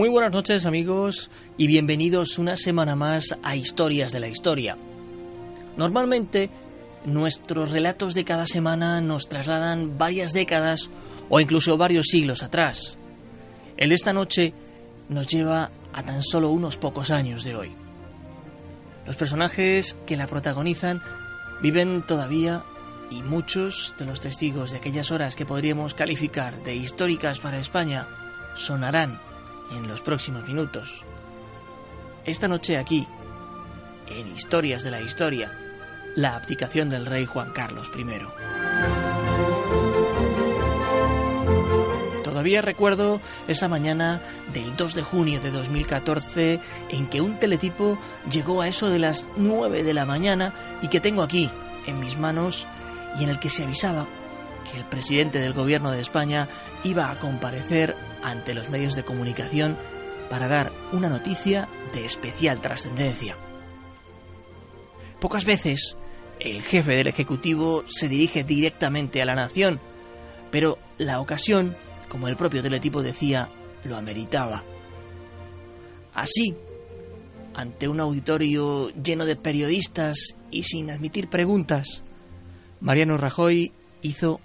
Muy buenas noches amigos y bienvenidos una semana más a Historias de la Historia. Normalmente nuestros relatos de cada semana nos trasladan varias décadas o incluso varios siglos atrás. El de esta noche nos lleva a tan solo unos pocos años de hoy. Los personajes que la protagonizan viven todavía y muchos de los testigos de aquellas horas que podríamos calificar de históricas para España sonarán en los próximos minutos. Esta noche aquí, en Historias de la Historia, la abdicación del rey Juan Carlos I. Todavía recuerdo esa mañana del 2 de junio de 2014 en que un teletipo llegó a eso de las 9 de la mañana y que tengo aquí en mis manos y en el que se avisaba que el presidente del gobierno de España iba a comparecer ante los medios de comunicación para dar una noticia de especial trascendencia. Pocas veces el jefe del Ejecutivo se dirige directamente a la nación, pero la ocasión, como el propio teletipo decía, lo ameritaba. Así, ante un auditorio lleno de periodistas y sin admitir preguntas, Mariano Rajoy hizo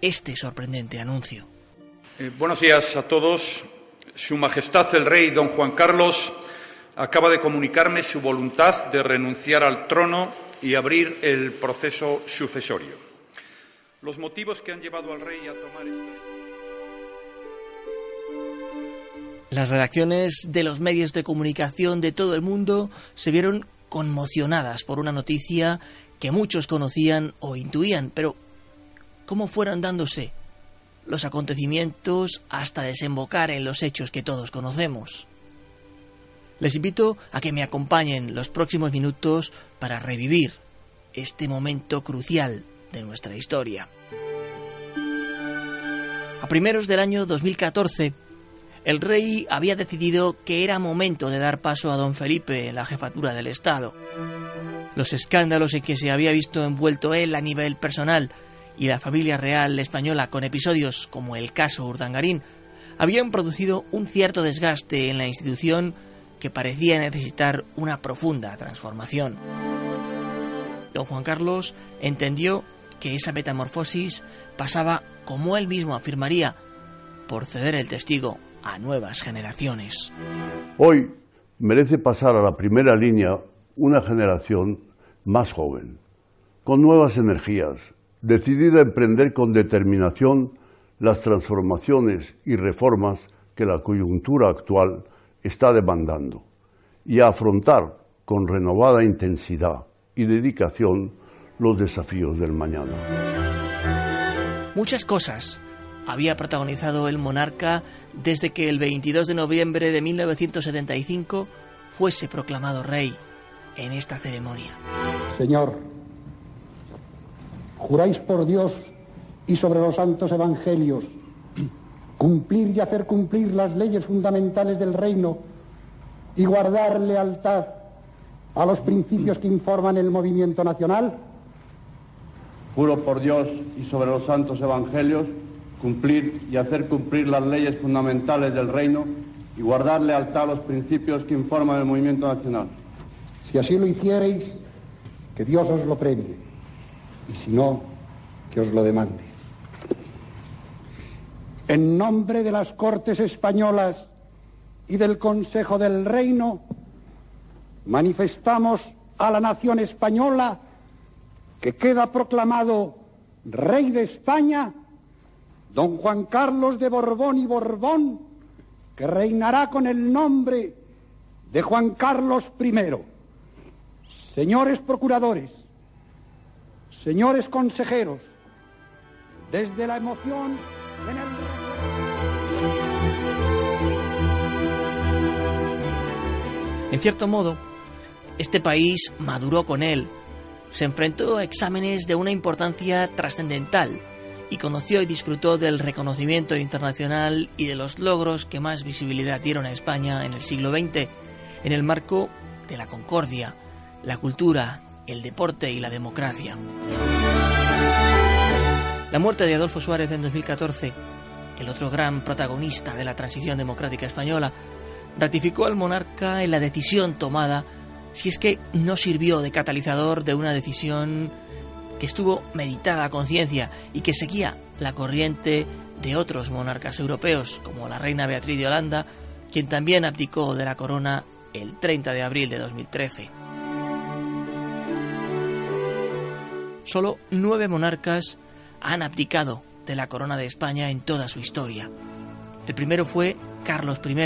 este sorprendente anuncio. Eh, buenos días a todos. Su Majestad el Rey Don Juan Carlos acaba de comunicarme su voluntad de renunciar al trono y abrir el proceso sucesorio. Los motivos que han llevado al rey a tomar esta... Las redacciones de los medios de comunicación de todo el mundo se vieron conmocionadas por una noticia que muchos conocían o intuían, pero ¿cómo fueron dándose los acontecimientos hasta desembocar en los hechos que todos conocemos? Les invito a que me acompañen los próximos minutos para revivir este momento crucial de nuestra historia. A primeros del año 2014, el rey había decidido que era momento de dar paso a don Felipe en la jefatura del Estado. Los escándalos en que se había visto envuelto él a nivel personal y la familia real española con episodios como el caso Urdangarín habían producido un cierto desgaste en la institución que parecía necesitar una profunda transformación. Don Juan Carlos entendió que esa metamorfosis pasaba, como él mismo afirmaría, por ceder el testigo a nuevas generaciones. Hoy merece pasar a la primera línea una generación más joven, con nuevas energías, decidida a emprender con determinación las transformaciones y reformas que la coyuntura actual está demandando y a afrontar con renovada intensidad y dedicación los desafíos del mañana. Muchas cosas había protagonizado el monarca desde que el 22 de noviembre de 1975 fuese proclamado rey en esta ceremonia. Señor, juráis por Dios y sobre los santos evangelios cumplir y hacer cumplir las leyes fundamentales del reino y guardar lealtad a los principios que informan el movimiento nacional? Juro por Dios y sobre los santos evangelios cumplir y hacer cumplir las leyes fundamentales del reino y guardar lealtad a los principios que informan el movimiento nacional. Si así lo hiciereis, que Dios os lo premie, y si no, que os lo demande. En nombre de las Cortes Españolas y del Consejo del Reino, manifestamos a la nación española que queda proclamado rey de España, don Juan Carlos de Borbón y Borbón, que reinará con el nombre de Juan Carlos I. Señores procuradores, señores consejeros, desde la emoción en. En cierto modo, este país maduró con él, se enfrentó a exámenes de una importancia trascendental y conoció y disfrutó del reconocimiento internacional y de los logros que más visibilidad dieron a España en el siglo XX en el marco de la concordia, la cultura, el deporte y la democracia. La muerte de Adolfo Suárez en 2014, el otro gran protagonista de la transición democrática española, ratificó al monarca en la decisión tomada si es que no sirvió de catalizador de una decisión que estuvo meditada a conciencia y que seguía la corriente de otros monarcas europeos, como la reina Beatriz de Holanda, quien también abdicó de la corona el 30 de abril de 2013. Solo nueve monarcas han abdicado de la corona de España en toda su historia. El primero fue Carlos I,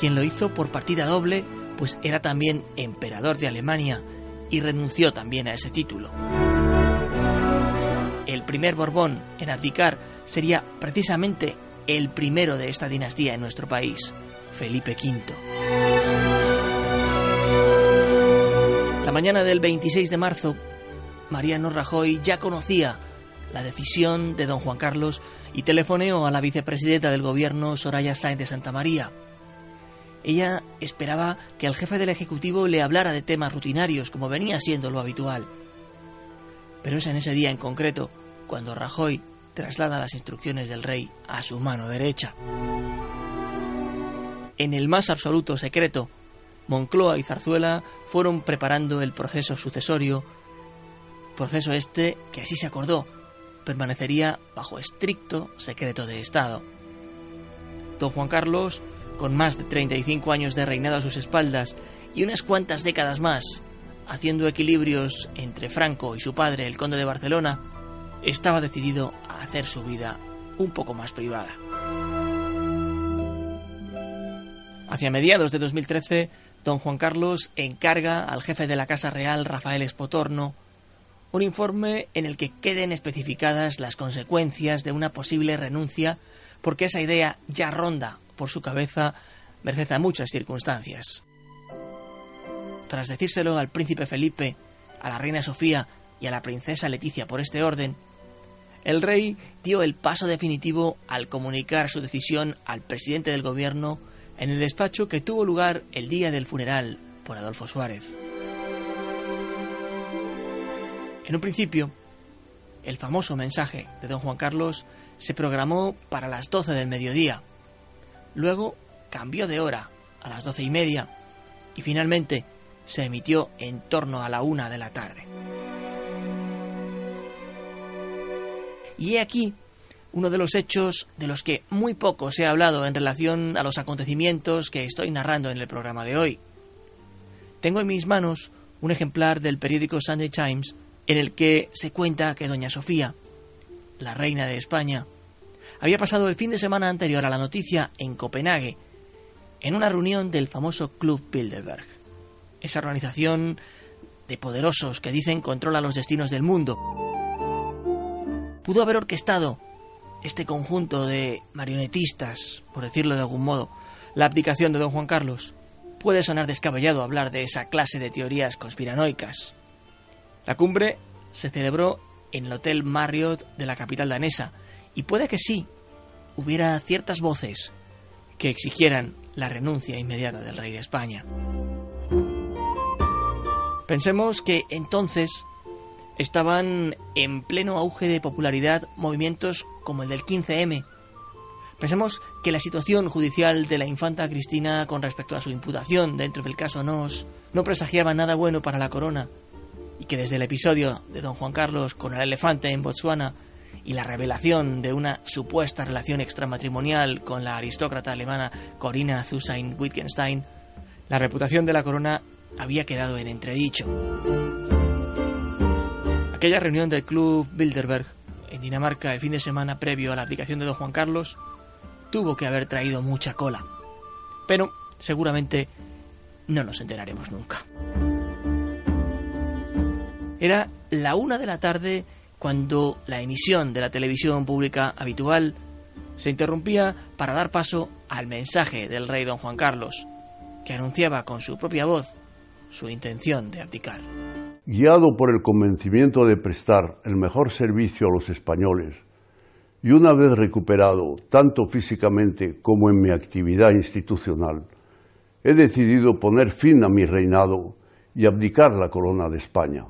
quien lo hizo por partida doble pues era también emperador de Alemania y renunció también a ese título. El primer Borbón en abdicar sería precisamente el primero de esta dinastía en nuestro país, Felipe V. La mañana del 26 de marzo, Mariano Rajoy ya conocía la decisión de don Juan Carlos y telefoneó a la vicepresidenta del gobierno, Soraya Sáenz de Santa María, ella esperaba que el jefe del Ejecutivo le hablara de temas rutinarios, como venía siendo lo habitual. Pero es en ese día en concreto cuando Rajoy traslada las instrucciones del rey a su mano derecha. En el más absoluto secreto, Moncloa y Zarzuela fueron preparando el proceso sucesorio, proceso este que así se acordó, permanecería bajo estricto secreto de Estado. Don Juan Carlos con más de 35 años de reinado a sus espaldas y unas cuantas décadas más, haciendo equilibrios entre Franco y su padre, el conde de Barcelona, estaba decidido a hacer su vida un poco más privada. Hacia mediados de 2013, don Juan Carlos encarga al jefe de la Casa Real, Rafael Espotorno, un informe en el que queden especificadas las consecuencias de una posible renuncia, porque esa idea ya ronda por su cabeza merced a muchas circunstancias. Tras decírselo al príncipe Felipe, a la reina Sofía y a la princesa Leticia por este orden, el rey dio el paso definitivo al comunicar su decisión al presidente del gobierno en el despacho que tuvo lugar el día del funeral por Adolfo Suárez. En un principio, el famoso mensaje de don Juan Carlos se programó para las 12 del mediodía, Luego cambió de hora a las doce y media y finalmente se emitió en torno a la una de la tarde. Y he aquí uno de los hechos de los que muy poco se ha hablado en relación a los acontecimientos que estoy narrando en el programa de hoy. Tengo en mis manos un ejemplar del periódico Sunday Times en el que se cuenta que doña Sofía, la reina de España, había pasado el fin de semana anterior a la noticia en Copenhague, en una reunión del famoso Club Bilderberg, esa organización de poderosos que dicen controla los destinos del mundo. Pudo haber orquestado este conjunto de marionetistas, por decirlo de algún modo, la abdicación de don Juan Carlos. Puede sonar descabellado hablar de esa clase de teorías conspiranoicas. La cumbre se celebró en el Hotel Marriott de la capital danesa y puede que sí, hubiera ciertas voces que exigieran la renuncia inmediata del rey de España. Pensemos que entonces estaban en pleno auge de popularidad movimientos como el del 15M. Pensemos que la situación judicial de la infanta Cristina con respecto a su imputación dentro del caso Nos no presagiaba nada bueno para la corona y que desde el episodio de don Juan Carlos con el elefante en Botsuana y la revelación de una supuesta relación extramatrimonial con la aristócrata alemana Corinna Zusain Wittgenstein, la reputación de la corona había quedado en entredicho. Aquella reunión del club Bilderberg en Dinamarca el fin de semana previo a la aplicación de don Juan Carlos tuvo que haber traído mucha cola. Pero seguramente no nos enteraremos nunca. Era la una de la tarde cuando la emisión de la televisión pública habitual se interrumpía para dar paso al mensaje del rey don Juan Carlos, que anunciaba con su propia voz su intención de abdicar. Guiado por el convencimiento de prestar el mejor servicio a los españoles, y una vez recuperado tanto físicamente como en mi actividad institucional, he decidido poner fin a mi reinado y abdicar la corona de España,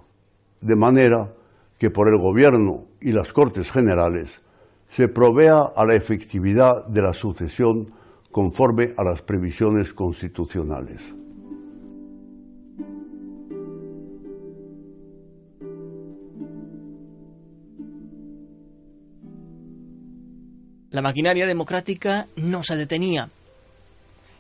de manera que por el Gobierno y las Cortes Generales se provea a la efectividad de la sucesión conforme a las previsiones constitucionales. La maquinaria democrática no se detenía.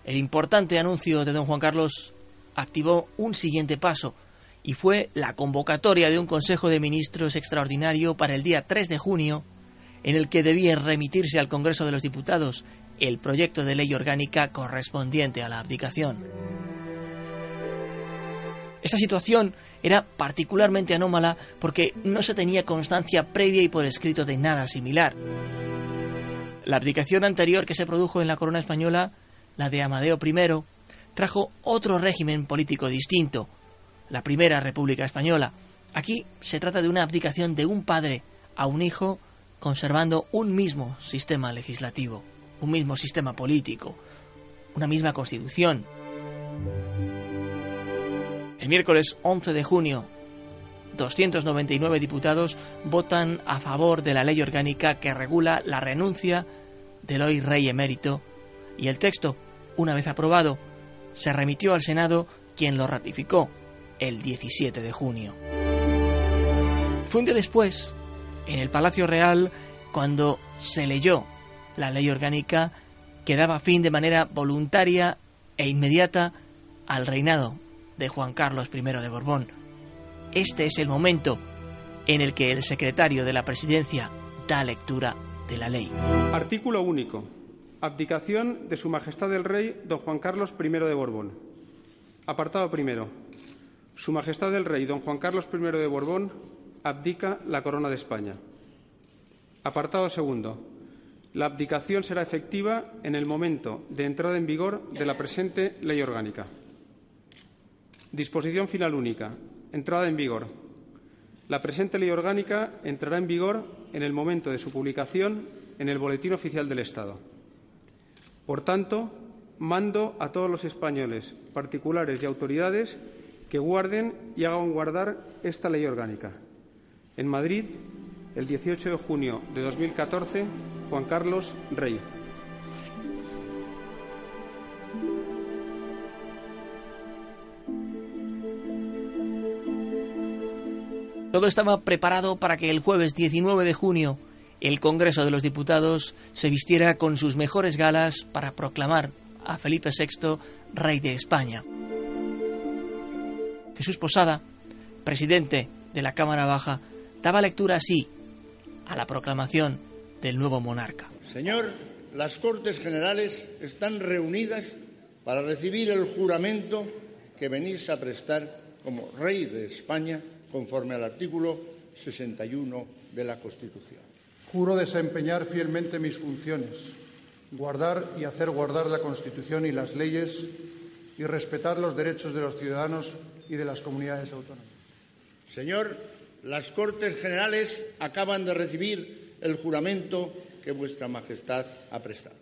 El importante anuncio de don Juan Carlos activó un siguiente paso y fue la convocatoria de un Consejo de Ministros extraordinario para el día 3 de junio, en el que debía remitirse al Congreso de los Diputados el proyecto de ley orgánica correspondiente a la abdicación. Esta situación era particularmente anómala porque no se tenía constancia previa y por escrito de nada similar. La abdicación anterior que se produjo en la corona española, la de Amadeo I, trajo otro régimen político distinto, la primera República Española. Aquí se trata de una abdicación de un padre a un hijo conservando un mismo sistema legislativo, un mismo sistema político, una misma constitución. El miércoles 11 de junio, 299 diputados votan a favor de la ley orgánica que regula la renuncia del hoy rey emérito y el texto, una vez aprobado, se remitió al Senado quien lo ratificó el 17 de junio. Fue un día después, en el Palacio Real, cuando se leyó la ley orgánica que daba fin de manera voluntaria e inmediata al reinado de Juan Carlos I de Borbón. Este es el momento en el que el secretario de la presidencia da lectura de la ley. Artículo único. Abdicación de Su Majestad el Rey don Juan Carlos I de Borbón. Apartado primero. Su Majestad el Rey don Juan Carlos I de Borbón abdica la corona de España. Apartado segundo. La abdicación será efectiva en el momento de entrada en vigor de la presente ley orgánica. Disposición final única. Entrada en vigor. La presente ley orgánica entrará en vigor en el momento de su publicación en el Boletín Oficial del Estado. Por tanto, mando a todos los españoles, particulares y autoridades, que guarden y hagan guardar esta ley orgánica. En Madrid, el 18 de junio de 2014, Juan Carlos Rey. Todo estaba preparado para que el jueves 19 de junio el Congreso de los Diputados se vistiera con sus mejores galas para proclamar a Felipe VI rey de España. Jesús Posada, presidente de la Cámara Baja, daba lectura así a la proclamación del nuevo monarca. Señor, las Cortes Generales están reunidas para recibir el juramento que venís a prestar como rey de España conforme al artículo 61 de la Constitución. Juro desempeñar fielmente mis funciones, guardar y hacer guardar la Constitución y las leyes y respetar los derechos de los ciudadanos y de las comunidades autónomas. Señor, las Cortes Generales acaban de recibir el juramento que Vuestra Majestad ha prestado.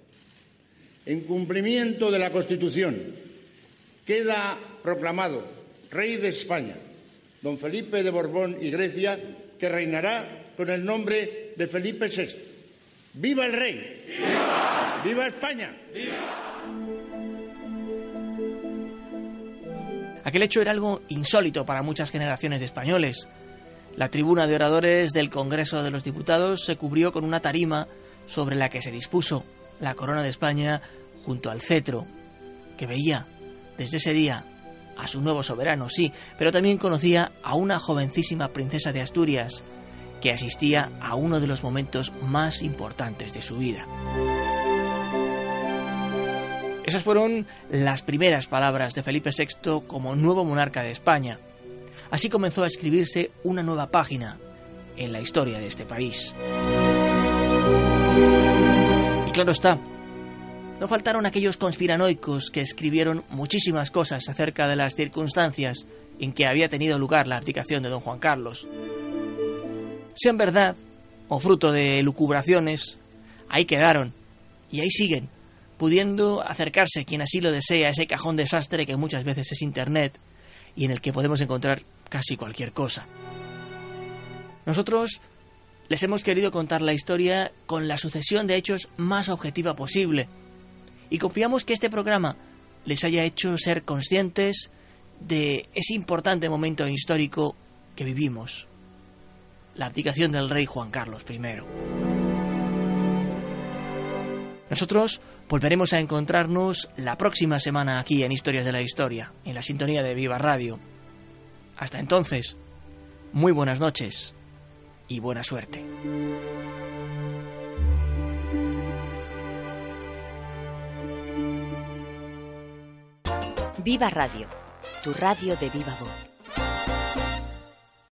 En cumplimiento de la Constitución, queda proclamado Rey de España, don Felipe de Borbón y Grecia, que reinará con el nombre de Felipe VI. ¡Viva el Rey! ¡Viva! ¡Viva España! Aquel hecho era algo insólito para muchas generaciones de españoles. La tribuna de oradores del Congreso de los Diputados se cubrió con una tarima sobre la que se dispuso la corona de España junto al cetro, que veía desde ese día a su nuevo soberano, sí, pero también conocía a una jovencísima princesa de Asturias que asistía a uno de los momentos más importantes de su vida. Esas fueron las primeras palabras de Felipe VI como nuevo monarca de España. Así comenzó a escribirse una nueva página en la historia de este país. Y claro está, no faltaron aquellos conspiranoicos que escribieron muchísimas cosas acerca de las circunstancias en que había tenido lugar la abdicación de don Juan Carlos. Sean verdad o fruto de lucubraciones, ahí quedaron y ahí siguen, pudiendo acercarse quien así lo desea a ese cajón desastre que muchas veces es Internet y en el que podemos encontrar casi cualquier cosa. Nosotros les hemos querido contar la historia con la sucesión de hechos más objetiva posible y confiamos que este programa les haya hecho ser conscientes de ese importante momento histórico que vivimos, la abdicación del rey Juan Carlos I. Nosotros volveremos a encontrarnos la próxima semana aquí en Historias de la Historia, en la sintonía de Viva Radio. Hasta entonces, muy buenas noches y buena suerte. Viva Radio, tu radio de viva voz.